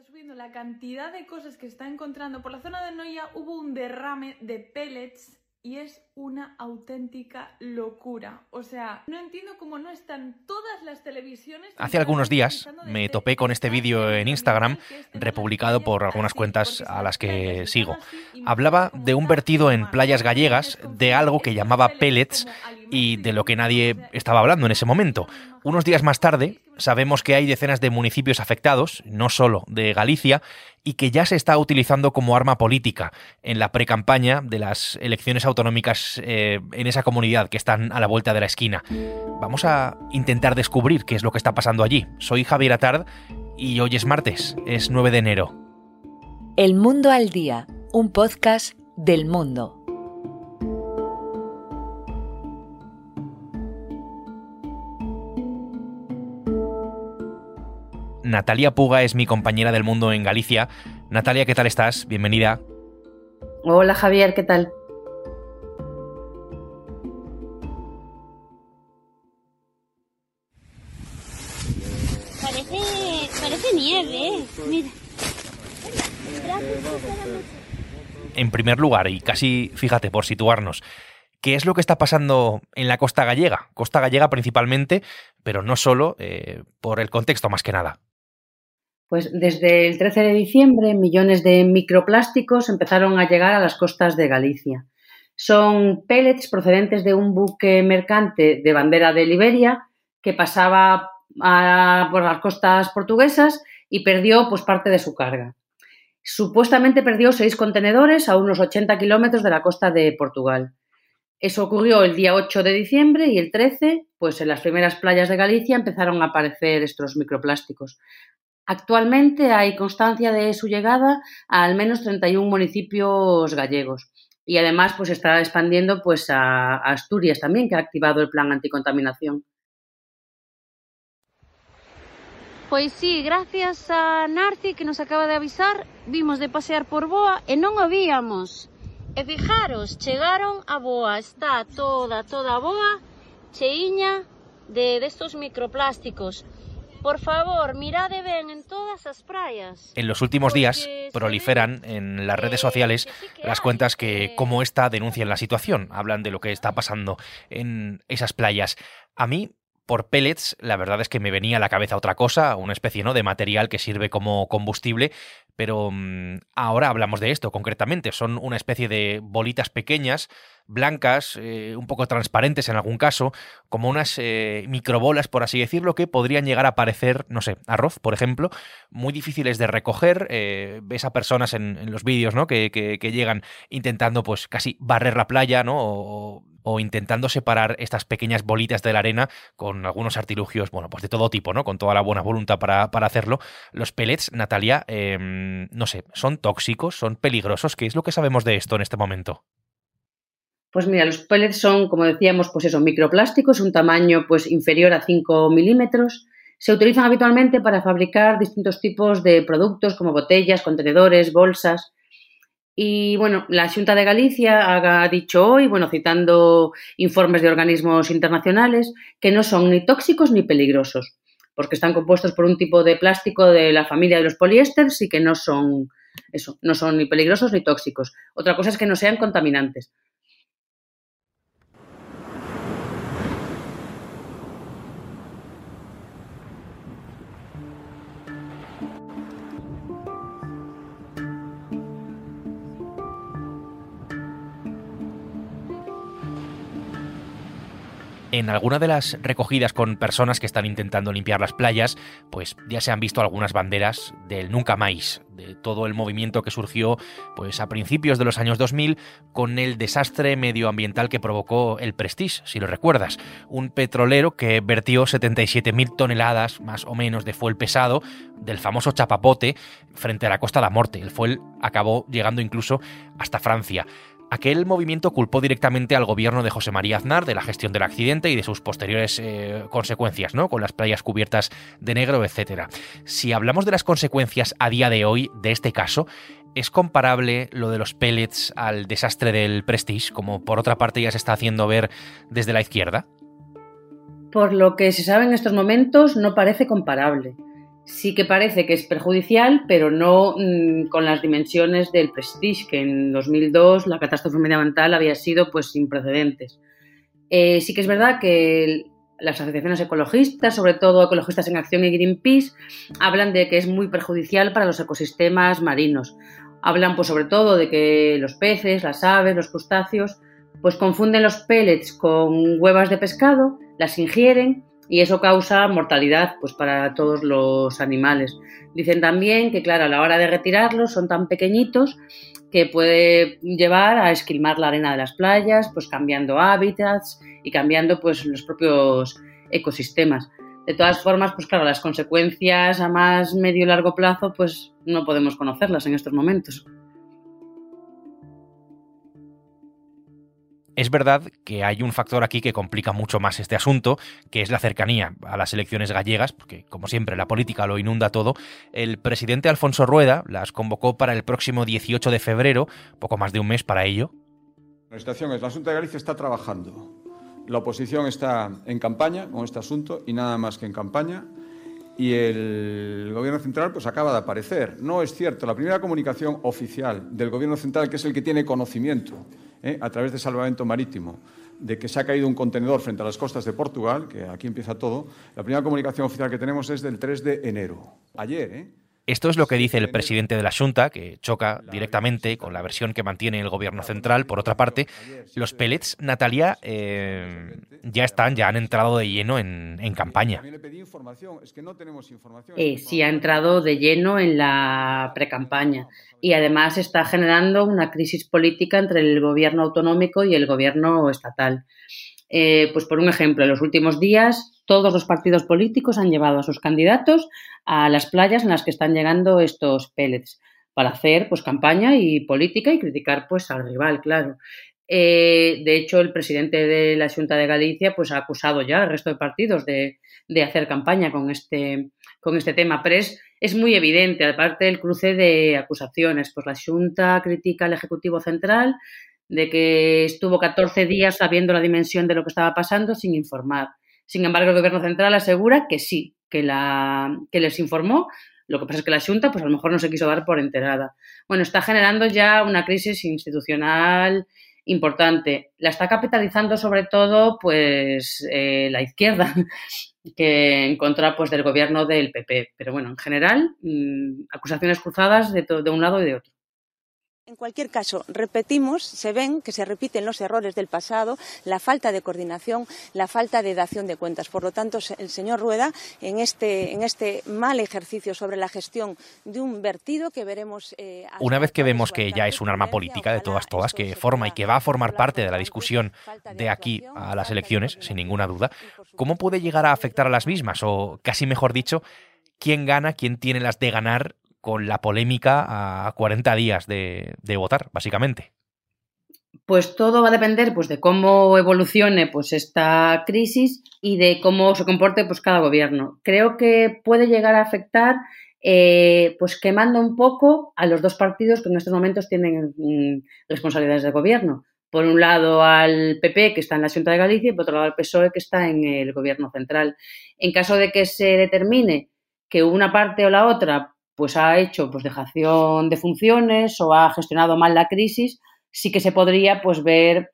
Está subiendo la cantidad de cosas que está encontrando. Por la zona de Noia hubo un derrame de pellets y es una auténtica locura. O sea, no entiendo cómo no están todas las televisiones. Hace algunos días me topé con este vídeo en Instagram, republicado por algunas cuentas a las que sigo. Hablaba de un vertido en playas gallegas de algo que llamaba pellets y de lo que nadie estaba hablando en ese momento. Unos días más tarde, sabemos que hay decenas de municipios afectados, no solo de Galicia, y que ya se está utilizando como arma política en la precampaña de las elecciones autonómicas eh, en esa comunidad que están a la vuelta de la esquina. Vamos a intentar descubrir qué es lo que está pasando allí. Soy Javier Atard y hoy es martes, es 9 de enero. El Mundo al Día, un podcast del mundo. Natalia Puga es mi compañera del mundo en Galicia. Natalia, ¿qué tal estás? Bienvenida. Hola Javier, ¿qué tal? Parece, parece nieve, mira. En primer lugar, y casi fíjate por situarnos, ¿qué es lo que está pasando en la costa gallega? Costa gallega principalmente, pero no solo, eh, por el contexto más que nada. Pues desde el 13 de diciembre millones de microplásticos empezaron a llegar a las costas de Galicia. Son pellets procedentes de un buque mercante de bandera de Liberia que pasaba por las costas portuguesas y perdió pues, parte de su carga. Supuestamente perdió seis contenedores a unos 80 kilómetros de la costa de Portugal. Eso ocurrió el día 8 de diciembre y el 13, pues en las primeras playas de Galicia empezaron a aparecer estos microplásticos. Actualmente hai constancia de su llegada a al menos 31 municipios gallegos. Y además pues está expandiendo pues a Asturias también, que ha activado el plan anticontaminación. Pois sí, gracias a Narci que nos acaba de avisar, vimos de pasear por Boa e non o víamos. E fijaros, chegaron a Boa, está toda, toda Boa cheiña de destos microplásticos. Por favor, mirade ben en todas as praias. En los últimos días proliferan en las redes sociales las cuentas que, como esta, denuncian la situación, hablan de lo que está pasando en esas playas. A mí por pellets, la verdad es que me venía a la cabeza otra cosa, una especie ¿no? de material que sirve como combustible, pero mm, ahora hablamos de esto concretamente. Son una especie de bolitas pequeñas, blancas, eh, un poco transparentes en algún caso, como unas eh, microbolas, por así decirlo, que podrían llegar a parecer, no sé, arroz, por ejemplo, muy difíciles de recoger. Eh, ves a personas en, los vídeos ¿no? que, que, llegan intentando pues casi barrer la playa, ¿no? O, o intentando separar estas pequeñas bolitas de la arena con algunos artilugios, bueno, pues de todo tipo, ¿no? Con toda la buena voluntad para, hacerlo. Los pellets, Natalia, em, no sé, ¿son tóxicos? ¿Son peligrosos? ¿Qué es lo que sabemos de esto en este momento? Pues mira, los pellets son, como decíamos, pues eso, microplásticos, un tamaño pues inferior a 5 milímetros. Se utilizan habitualmente para fabricar distintos tipos de productos como botellas, contenedores, bolsas. Y bueno, la Junta de Galicia ha dicho hoy, bueno, citando informes de organismos internacionales, que no son ni tóxicos ni peligrosos, porque están compuestos por un tipo de plástico de la familia de los poliésteres y que no son eso, no son ni peligrosos ni tóxicos. Otra cosa es que no sean contaminantes. En alguna de las recogidas con personas que están intentando limpiar las playas, pues ya se han visto algunas banderas del Nunca Más, de todo el movimiento que surgió pues a principios de los años 2000 con el desastre medioambiental que provocó el Prestige, si lo recuerdas, un petrolero que vertió 77.000 toneladas más o menos de fuel pesado del famoso chapapote frente a la Costa de la Morte. El fuel acabó llegando incluso hasta Francia. Aquel movimiento culpó directamente al gobierno de José María Aznar de la gestión del accidente y de sus posteriores eh, consecuencias, ¿no? Con las playas cubiertas de negro, etc. Si hablamos de las consecuencias a día de hoy de este caso, ¿es comparable lo de los pellets al desastre del Prestige, como por otra parte ya se está haciendo ver desde la izquierda? Por lo que se sabe en estos momentos, no parece comparable. Sí que parece que es perjudicial, pero no mm, con las dimensiones del Prestige, que en 2002 la catástrofe medioambiental había sido pues sin precedentes. Eh, sí que es verdad que las asociaciones ecologistas, sobre todo Ecologistas en Acción y Greenpeace, hablan de que es muy perjudicial para los ecosistemas marinos. Hablan pues sobre todo de que los peces, las aves, los crustáceos, pues confunden los pellets con huevas de pescado, las ingieren y eso causa mortalidad pues para todos los animales. Dicen también que claro, a la hora de retirarlos son tan pequeñitos que puede llevar a esquilmar la arena de las playas, pues cambiando hábitats y cambiando pues los propios ecosistemas. De todas formas, pues claro, las consecuencias a más medio y largo plazo pues no podemos conocerlas en estos momentos. Es verdad que hay un factor aquí que complica mucho más este asunto, que es la cercanía a las elecciones gallegas, porque como siempre la política lo inunda todo. El presidente Alfonso Rueda las convocó para el próximo 18 de febrero, poco más de un mes para ello. La situación es, la Junta de Galicia está trabajando. La oposición está en campaña con este asunto y nada más que en campaña y el Gobierno Central pues acaba de aparecer. No es cierto, la primera comunicación oficial del Gobierno Central, que es el que tiene conocimiento ¿eh? a través de salvamento marítimo de que se ha caído un contenedor frente a las costas de Portugal, que aquí empieza todo, la primera comunicación oficial que tenemos es del 3 de enero, ayer, ¿eh? Esto es lo que dice el presidente de la Junta, que choca directamente con la versión que mantiene el gobierno central. Por otra parte, los pellets, Natalia, eh, ya están, ya han entrado de lleno en, campaña. Eh, sí, ha entrado de lleno en la precampaña y además está generando una crisis política entre el gobierno autonómico y el gobierno estatal. Eh, pues por un ejemplo, en los últimos días todos los partidos políticos han llevado a sus candidatos a las playas en las que están llegando estos pellets para hacer pues campaña y política y criticar pues al rival, claro. Eh, de hecho, el presidente de la Junta de Galicia pues ha acusado ya al resto de partidos de, hacer campaña con este, con este tema. Pero es, es, muy evidente, aparte del cruce de acusaciones, pues la Junta critica al Ejecutivo Central de que estuvo 14 días sabiendo la dimensión de lo que estaba pasando sin informar. Sin embargo, el Gobierno Central asegura que sí, que, la, que les informó. Lo que pasa es que la Junta, pues a lo mejor no se quiso dar por enterada. Bueno, está generando ya una crisis institucional importante. La está capitalizando sobre todo, pues, eh, la izquierda, que en contra, pues, del gobierno del PP. Pero bueno, en general, mm, acusaciones cruzadas de, de un lado y de otro. En cualquier caso, repetimos, se ven que se repiten los errores del pasado, la falta de coordinación, la falta de dación de cuentas. Por lo tanto, el señor Rueda, en este, en este mal ejercicio sobre la gestión de un vertido que veremos. Eh, Una vez que vemos que ya es un arma política de todas, todas, que forma y que va a formar parte de la discusión de aquí a las elecciones, sin ninguna duda, ¿cómo puede llegar a afectar a las mismas? O casi mejor dicho, ¿quién gana, quién tiene las de ganar con la polémica a 40 días de, votar, básicamente. Pues todo va a depender pues, de cómo evolucione pues, esta crisis y de cómo se comporte pues, cada gobierno. Creo que puede llegar a afectar eh, pues quemando un poco a los dos partidos que en estos momentos tienen mm, responsabilidades de gobierno. Por un lado al PP, que está en la Junta de Galicia, y por otro lado al PSOE, que está en el gobierno central. En caso de que se determine que una parte o la otra pues ha hecho pues dejación de funciones o ha gestionado mal la crisis, sí que se podría pues ver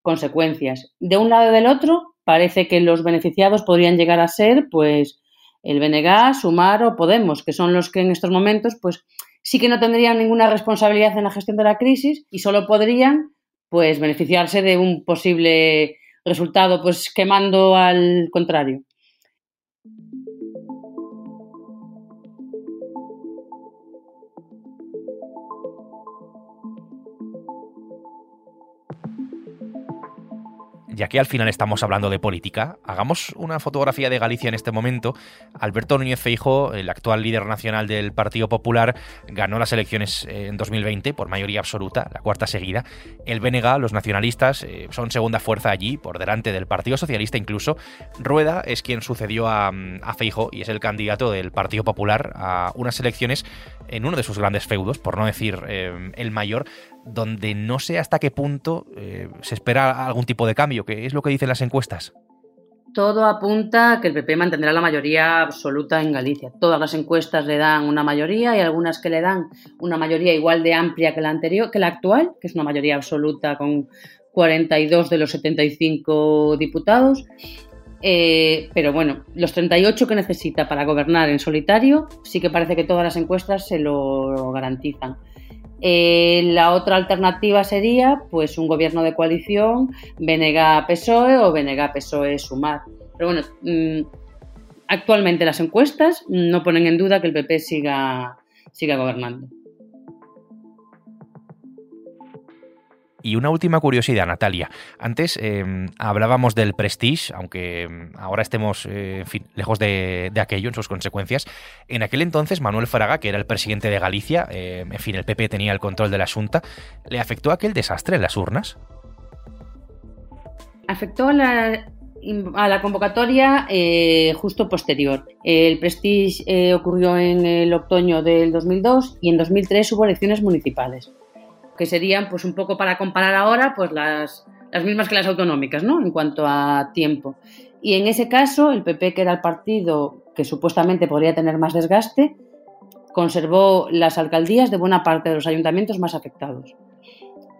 consecuencias. De un lado y del otro, parece que los beneficiados podrían llegar a ser pues el BNG, Sumar o Podemos, que son los que en estos momentos pues sí que no tendrían ninguna responsabilidad en la gestión de la crisis y solo podrían pues beneficiarse de un posible resultado pues quemando al contrario. Ya que al final estamos hablando de política, hagamos una fotografía de Galicia en este momento. Alberto Núñez Feijo, el actual líder nacional del Partido Popular, ganó las elecciones en 2020 por mayoría absoluta, la cuarta seguida. El BNG, los nacionalistas, eh, son segunda fuerza allí, por delante del Partido Socialista incluso. Rueda es quien sucedió a, a Feijo y es el candidato del Partido Popular a unas elecciones en uno de sus grandes feudos, por no decir eh, el mayor, donde no sé hasta qué punto eh, se espera algún tipo de cambio, que es lo que dicen las encuestas. todo apunta a que el PP mantendrá la mayoría absoluta en Galicia. Todas las encuestas le dan una mayoría y algunas que le dan una mayoría igual de amplia que la anterior, que la actual, que es una mayoría absoluta con 42 de los 75 diputados. Eh, pero bueno, los 38 que necesita para gobernar en solitario, sí que parece que todas las encuestas se lo garantizan. Eh, la otra alternativa sería pues un gobierno de coalición BNG-PSOE o BNG-PSOE-Sumar. Pero bueno, mm, actualmente las encuestas no ponen en duda que el PP siga, siga gobernando. Y una última curiosidad, Natalia. Antes em, hablábamos del Prestige, aunque em, ahora estemos eh, lejos de, aquello en sus consecuencias. En aquel entonces, Manuel Fraga, que era el presidente de Galicia, em, en fin, el PP tenía el control de la Junta, ¿le afectó aquel desastre en las urnas? Afectó a la, convocatoria eh, justo posterior. El Prestige eh, ocurrió en el otoño del 2002 y en 2003 hubo elecciones municipales que serían, pues un poco para comparar ahora, pues las, las mismas que las autonómicas, ¿no? En cuanto a tiempo. Y en ese caso, el PP, que era el partido que supuestamente podría tener más desgaste, conservó las alcaldías de buena parte de los ayuntamientos más afectados.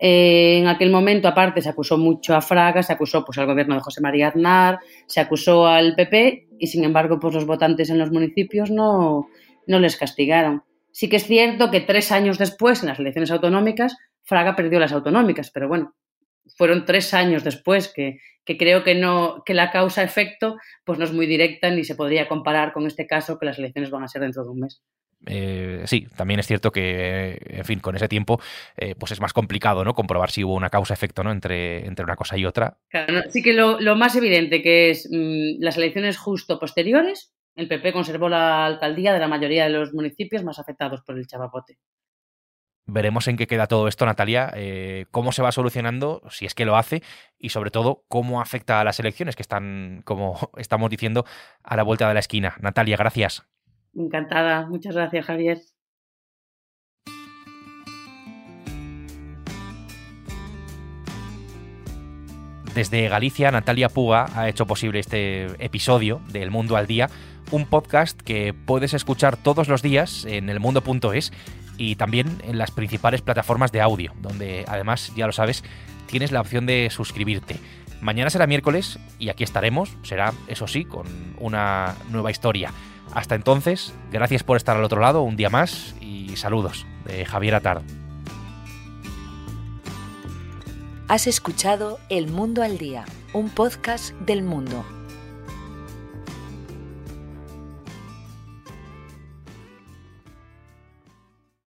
Eh, en aquel momento, aparte, se acusó mucho a Fraga, se acusó pues, al gobierno de José María Aznar, se acusó al PP y, sin embargo, pues, los votantes en los municipios no, no les castigaron. Sí que es cierto que tres años después, en las elecciones autonómicas, Fraga perdió las autonómicas, pero bueno, fueron tres años después que, creo que no que la causa-efecto pues no es muy directa ni se podría comparar con este caso que las elecciones van a ser dentro de un mes. Eh, sí, también es cierto que, en fin, con ese tiempo, eh, pues es más complicado, ¿no? Comprobar si hubo una causa-efecto, ¿no? Entre, entre una cosa y otra. Claro, sí que lo, más evidente que es mm, las elecciones justo posteriores, el PP conservó la alcaldía de la mayoría de los municipios más afectados por el chavapote. Veremos en qué queda todo esto, Natalia, eh, cómo se va solucionando, si es que lo hace, y sobre todo cómo afecta a las elecciones que están, como estamos diciendo, a la vuelta de la esquina. Natalia, gracias. Encantada, muchas gracias, Javier. Desde Galicia, Natalia Puga ha hecho posible este episodio de El Mundo al Día, un podcast que puedes escuchar todos los días en elmundo.es y también en las principales plataformas de audio, donde además, ya lo sabes, tienes la opción de suscribirte. Mañana será miércoles y aquí estaremos, será, eso sí, con una nueva historia. Hasta entonces, gracias por estar al otro lado un día más y saludos de Javier Atard. Has escuchado El Mundo al Día, un podcast del mundo